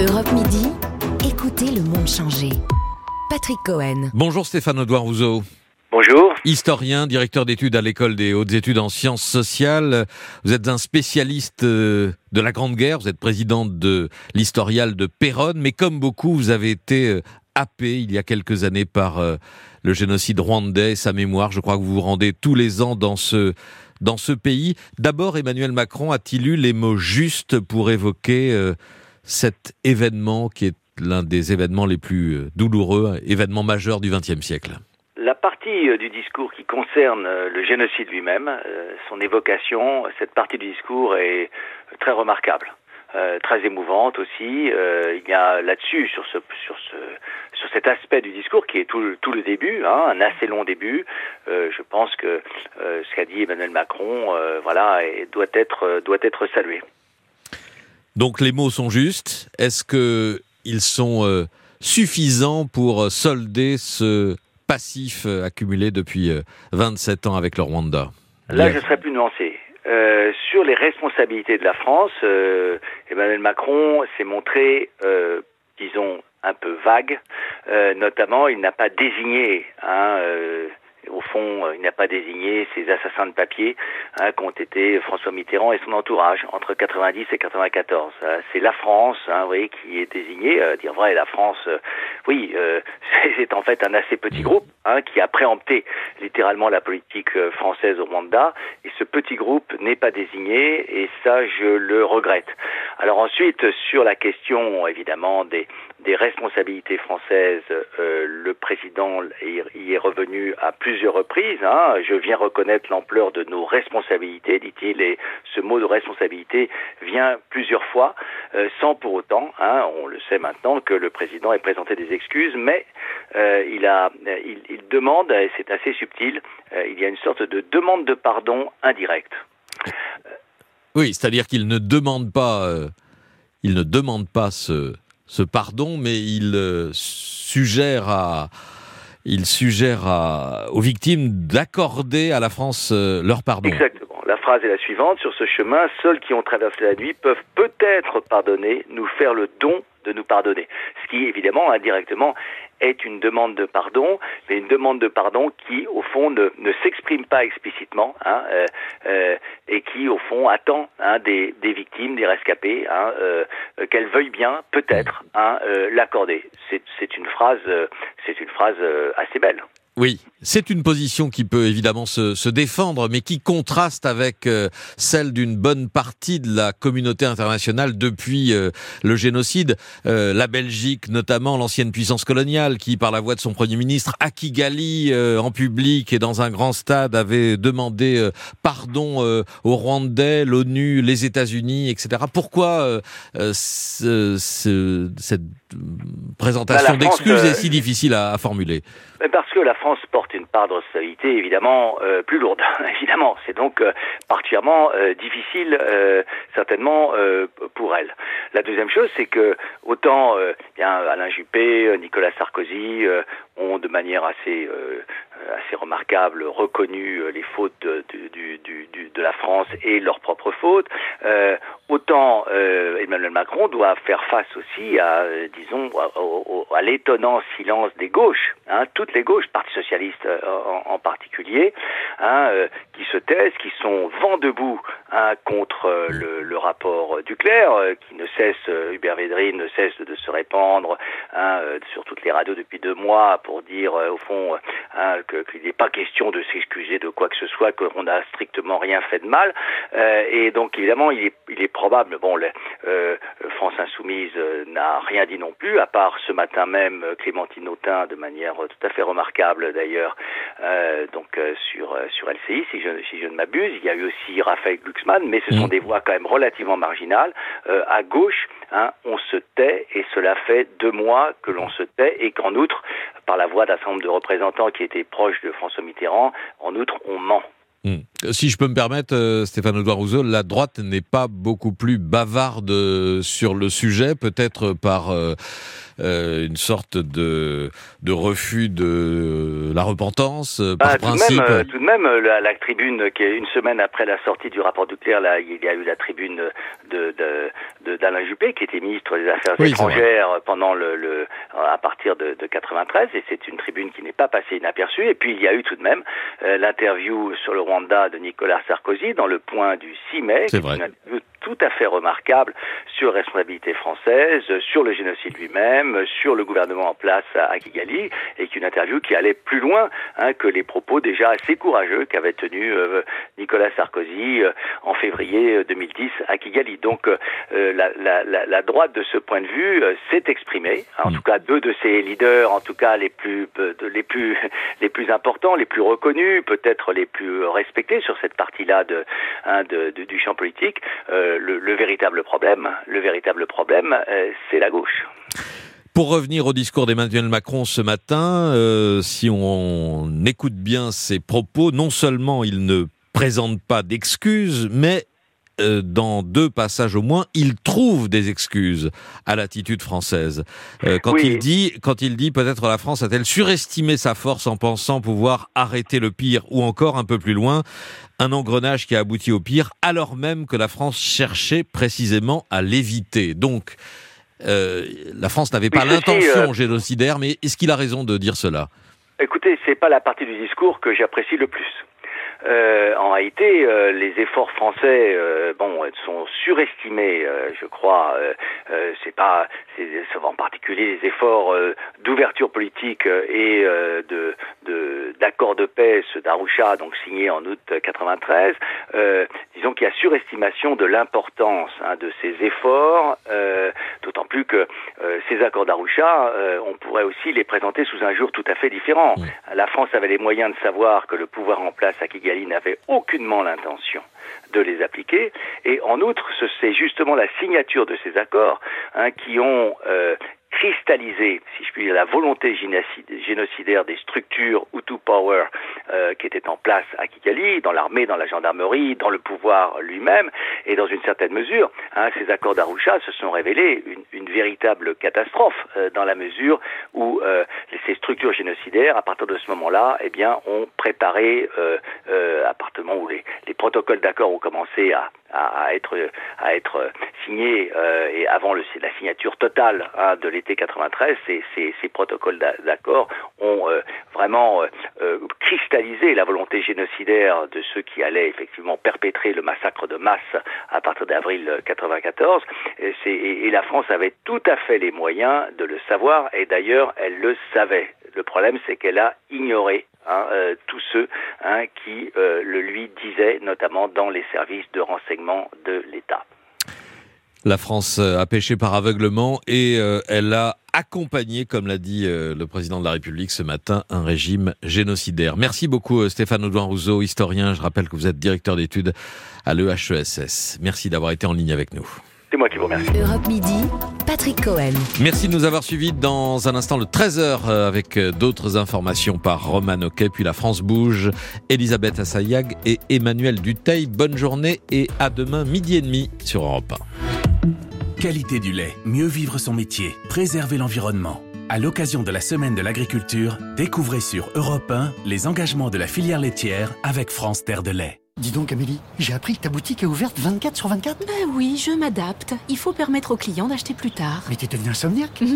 Europe Midi, écoutez le monde changer. Patrick Cohen. Bonjour Stéphane Audouin Rousseau. Bonjour. Historien, directeur d'études à l'école des hautes études en sciences sociales. Vous êtes un spécialiste euh, de la Grande Guerre. Vous êtes président de l'historial de Péronne. Mais comme beaucoup, vous avez été euh, happé il y a quelques années par euh, le génocide rwandais, sa mémoire. Je crois que vous vous rendez tous les ans dans ce, dans ce pays. D'abord, Emmanuel Macron a-t-il eu les mots justes pour évoquer cet événement qui est l'un des événements les plus douloureux, événement majeur du XXe siècle la partie euh, du discours qui concerne euh, le génocide lui-même, euh, son évocation, cette partie du discours est très remarquable. très émouvante aussi. il y a là-dessus, sur ce, sur sur cet aspect du discours qui est tout, le début, hein, un assez long début. je pense que ce qu'a dit Emmanuel Macron, voilà, doit être salué. Donc les mots sont justes. Est-ce que ils sont suffisants pour solder ce passif euh, accumulé depuis 27 euh, ans avec le Rwanda? Là, je serais plus nuancé. Euh, sur les responsabilités de la France, Emmanuel Macron s'est montré, disons, un peu vague. notamment, il n'a pas désigné hein, au fond, euh, il n'a pas désigné ces assassins de papier hein, qu'ont été François Mitterrand et son entourage entre 90 et 94. Euh, c'est la France, hein, oui, qui est désignée. Euh, dire vrai, la France, oui, c'est en fait un assez petit groupe hein, qui a préempté littéralement la politique française au Rwanda. Et ce petit groupe n'est pas désigné, et ça, je le regrette. Alors ensuite, sur la question évidemment des, des responsabilités françaises, le président y est revenu à plusieurs reprises. Hein. Je viens reconnaître l'ampleur de nos responsabilités, dit-il, et ce mot de responsabilité vient plusieurs fois, euh, sans pour autant, hein, on le sait maintenant, que le président ait présenté des excuses, mais euh, il, demande, et c'est assez subtil, euh, il y a une sorte de demande de pardon indirecte. Oui, c'est-à-dire qu'il ne demande pas, il ne demande pas ce, ce pardon, mais il suggère à il suggère aux victimes d'accorder à la France euh, leur pardon. Exactement. La phrase est la suivante. Sur ce chemin, seuls qui ont traversé la nuit peuvent peut-être pardonner, nous faire le don de nous pardonner. Ce qui, évidemment, indirectement, est une demande de pardon, mais une demande de pardon qui, au fond, ne, ne s'exprime pas explicitement hein, euh, euh, et qui, au fond, attend hein, des, des, victimes, des rescapés, hein, euh, qu'elles veuillent bien, peut-être, hein, euh, l'accorder. C'est une phrase, c'est une phrase assez belle. Oui, c'est une position qui peut évidemment se, se défendre, mais qui contraste avec euh, celle d'une bonne partie de la communauté internationale depuis euh, le génocide. Euh, la Belgique, notamment l'ancienne puissance coloniale, qui, par la voix de son Premier ministre, à Kigali, en public et dans un grand stade, avait demandé pardon aux Rwandais, l'ONU, les États-Unis, etc. Pourquoi ce, cette présentation bah, d'excuses est si difficile à, à formuler Parce que la France porte une part de responsabilité évidemment euh, plus lourde. évidemment, c'est donc euh, particulièrement euh, difficile certainement pour elle. La deuxième chose, c'est que autant bien Alain Juppé, Nicolas Sarkozy ont de manière assez assez remarquable reconnu les fautes de, du, du, du, de la France et leurs propres fautes, autant Emmanuel Macron doit faire face aussi à, disons, à, à l'étonnant silence des gauches, hein, toutes les gauches, Parti socialiste euh, en, particulier, hein, euh, qui se taisent, qui sont vent debout hein, contre euh, le, rapport Duclerc, qui ne cesse, Hubert Védrine ne cesse de, se répandre sur toutes les radios depuis deux mois pour dire, au fond, qu'il n'est pas question de s'excuser de quoi que ce soit, qu'on n'a strictement rien fait de mal. et donc, évidemment, il est, probable, bon, France Insoumise n'a rien dit non plus, à part ce matin même Clémentine Autain de manière tout à fait remarquable d'ailleurs, euh, donc euh, sur euh, sur LCI, si je si je ne m'abuse. Il y a eu aussi Raphaël Glucksmann, mais ce sont mm. des voix quand même relativement marginales. à gauche, hein, on se tait, et cela fait deux mois que l'on se tait, et qu'en outre, par la voix d'un certain nombre de représentants qui étaient proches de François Mitterrand, en outre, on ment. Hmm. Si je peux me permettre, euh, Stéphane Audouin Rousseau, la droite n'est pas beaucoup plus bavarde sur le sujet, peut-être par euh, euh, une sorte de, de refus de la repentance par Ah, tout, de principe. même, tout de même, la, la tribune qui est une semaine après la sortie du rapport Duclerc, là, il y a eu la tribune de- d'Alain Juppé, qui était ministre des Affaires Oui, étrangères pendant le, le à partir de, de 93, et c'est une tribune qui n'est pas passée inaperçue. Et puis il y a eu tout de même euh, l'interview sur le Rwanda de Nicolas Sarkozy dans le point du 6 mai, C'est qui est une interview tout à fait remarquable sur responsabilité française, sur le génocide lui-même, sur le gouvernement en place à, à Kigali, et qu'une interview qui allait plus loin hein, que les propos déjà assez courageux qu'avait tenus euh, Nicolas Sarkozy euh, en février euh, 2010 à Kigali. Donc euh, la, la, la, droite de ce point de vue euh, s'est exprimée. En Mm. tout cas, deux de ses leaders, en tout cas les plus euh, les plus les plus importants, les plus reconnus, peut-être les plus respectés sur cette partie-là de, hein, de- de- du champ politique. Euh, le, le véritable problème, le véritable problème, euh, c'est la gauche. Pour revenir au discours d'Emmanuel Macron ce matin, euh, si on écoute bien ses propos, non seulement il ne présente pas d'excuses, mais euh, dans deux passages au moins, il trouve des excuses à l'attitude française. Euh, quand Oui. il dit, quand il dit peut-être la France a-t-elle surestimé sa force en pensant pouvoir arrêter le pire, ou encore un peu plus loin, un engrenage qui a abouti au pire, alors même que la France cherchait précisément à l'éviter. Donc, euh, la France n'avait pas l'intention génocidaire, mais est-ce qu'il a raison de dire cela? Écoutez, c'est pas la partie du discours que j'apprécie le plus. Euh, en réalité, euh, les efforts français, euh, bon, sont surestimés, euh, je crois. Euh, euh, c'est pas, c'est en particulier les efforts d'ouverture politique et de d'accord de, paix, ceux d'Arusha, donc signé en août 93. Euh, disons qu'il y a surestimation de l'importance hein, de ces efforts, d'autant plus que euh, ces accords d'Arusha, euh, on pourrait aussi les présenter sous un jour tout à fait différent. La France avait les moyens de savoir que le pouvoir en place à Kigali n'avait aucunement l'intention de les appliquer. Et en outre, ce- c'est justement la signature de ces accords hein, qui ont euh, cristallisé, si je puis dire, la volonté génocidaire des structures Hutu Power euh, qui étaient en place à Kigali, dans l'armée, dans la gendarmerie, dans le pouvoir lui-même, et dans une certaine mesure, hein, ces accords d'Arusha se sont révélés une, une véritable catastrophe euh, dans la mesure où euh, ces structures génocidaires, à partir de ce moment-là, eh bien, ont préparé, à partir du où les, les protocoles d'accord ont commencé à, à, à être à être euh, signés euh, et avant le, la signature totale hein, de l'été 93, ces, ces, ces protocoles d'a- d'accord ont euh, vraiment euh, euh, cristallisé la volonté génocidaire de ceux qui allaient effectivement perpétrer le massacre de masse à partir d'avril 94. Et, c'est- et- et la France avait tout à fait les moyens de le savoir et d'ailleurs elle le savait. Le problème c'est qu'elle a ignoré hein, euh, tous ceux hein, qui euh, le lui disaient, notamment dans les services de renseignement de l'État. La France euh, a péché par aveuglement et euh, elle a accompagné, comme l'a dit euh, le président de la République ce matin, un régime génocidaire. Merci beaucoup euh, Stéphane Audouin-Rousseau, historien. Je rappelle que vous êtes directeur d'études à l'EHESS. Merci d'avoir été en ligne avec nous. C'est moi qui vous remercie. Europe Midi, Patrick Cohen. Merci de nous avoir suivis dans un instant le 13h euh, avec d'autres informations par Roman Oquet, puis la France bouge, Elisabeth Assayag et Emmanuel Duteil. Bonne journée et à demain midi et demi sur Europe 1. Qualité du lait, mieux vivre son métier, préserver l'environnement. À l'occasion de la semaine de l'agriculture, découvrez sur Europe 1 les engagements de la filière laitière avec France Terre de lait. Dis donc Amélie, j'ai appris que ta boutique est ouverte 24 sur 24 Ben oui, je m'adapte. Il faut permettre aux clients d'acheter plus tard. Mais t'es devenu insomniaque